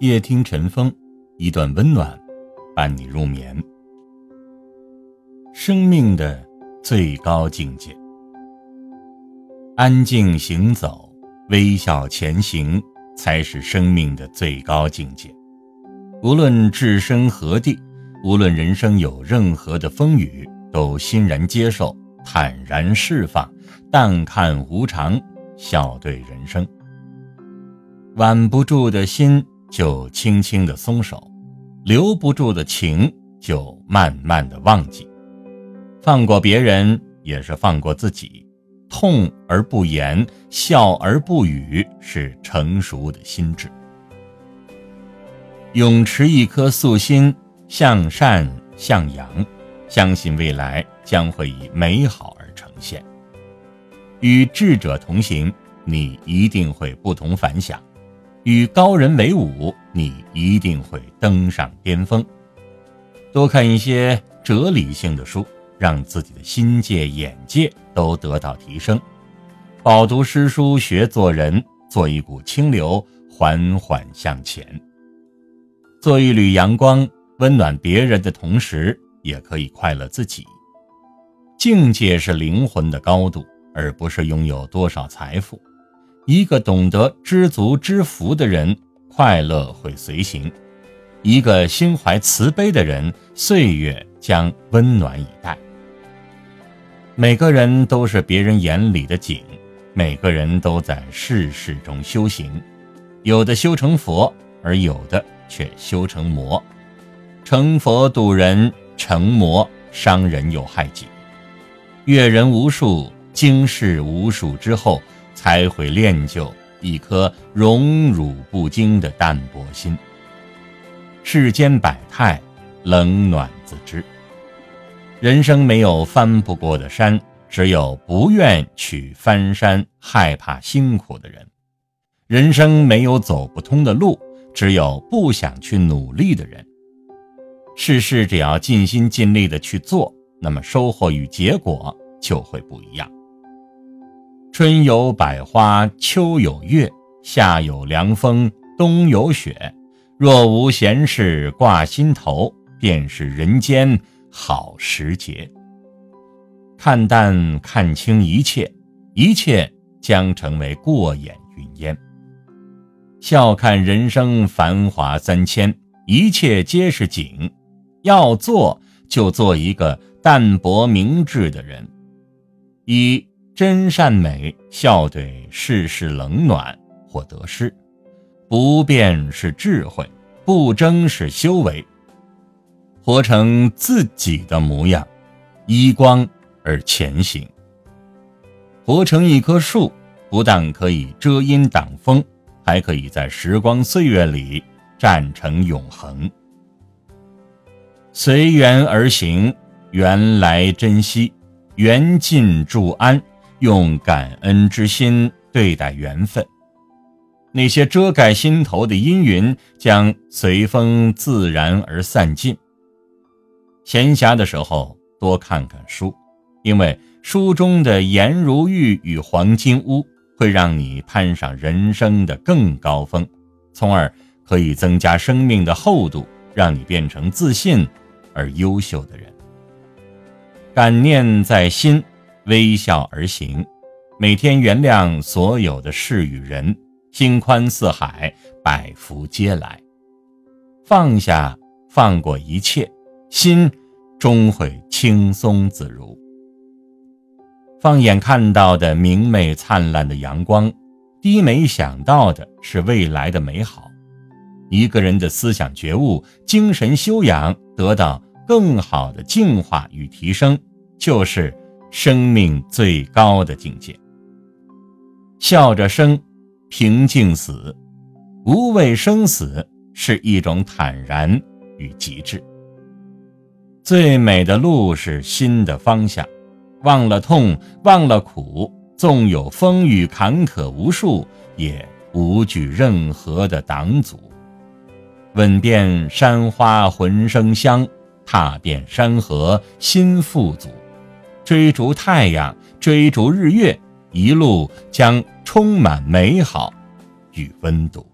夜听晨风，一段温暖，伴你入眠。生命的最高境界，安静行走，微笑前行，才是生命的最高境界。无论置身何地，无论人生有任何的风雨，都欣然接受，坦然释放，淡看无常，笑对人生。挽不住的心。就轻轻的松手，留不住的情就慢慢的忘记，放过别人也是放过自己，痛而不言，笑而不语，是成熟的心智。永持一颗素心，向善向阳，相信未来将会以美好而呈现。与智者同行，你一定会不同凡响。与高人为伍，你一定会登上巅峰。多看一些哲理性的书，让自己的心界、眼界都得到提升。饱读诗书，学做人，做一股清流，缓缓向前。做一缕阳光，温暖别人的同时，也可以快乐自己。境界是灵魂的高度，而不是拥有多少财富。一个懂得知足知福的人，快乐会随行；一个心怀慈悲的人，岁月将温暖以待。每个人都是别人眼里的景，每个人都在世事中修行，有的修成佛，而有的却修成魔。成佛渡人，成魔伤人又害己。阅人无数，经世无数之后。才会练就一颗荣辱不惊的淡泊心。世间百态，冷暖自知。人生没有翻不过的山，只有不愿去翻山、害怕辛苦的人。人生没有走不通的路，只有不想去努力的人。事事只要尽心尽力的去做，那么收获与结果就会不一样。春有百花，秋有月，夏有凉风，冬有雪。若无闲事挂心头，便是人间好时节。看淡看清一切，一切将成为过眼云烟。笑看人生繁华三千，一切皆是景。要做就做一个淡泊明志的人。一。真善美，笑对世事冷暖或得失，不变是智慧，不争是修为。活成自己的模样，依光而前行。活成一棵树，不但可以遮阴挡风，还可以在时光岁月里站成永恒。随缘而行，缘来珍惜，缘尽祝安。用感恩之心对待缘分，那些遮盖心头的阴云将随风自然而散尽。闲暇的时候多看看书，因为书中的颜如玉与黄金屋会让你攀上人生的更高峰，从而可以增加生命的厚度，让你变成自信而优秀的人。感念在心。微笑而行，每天原谅所有的事与人，心宽似海，百福皆来。放下，放过一切，心终会轻松自如。放眼看到的明媚灿烂的阳光，低眉想到的是未来的美好。一个人的思想觉悟、精神修养得到更好的净化与提升，就是。生命最高的境界，笑着生，平静死，无畏生死是一种坦然与极致。最美的路是心的方向，忘了痛，忘了苦，纵有风雨坎坷无数，也无惧任何的挡阻。吻遍山花浑生香，踏遍山河心富足。追逐太阳，追逐日月，一路将充满美好与温度。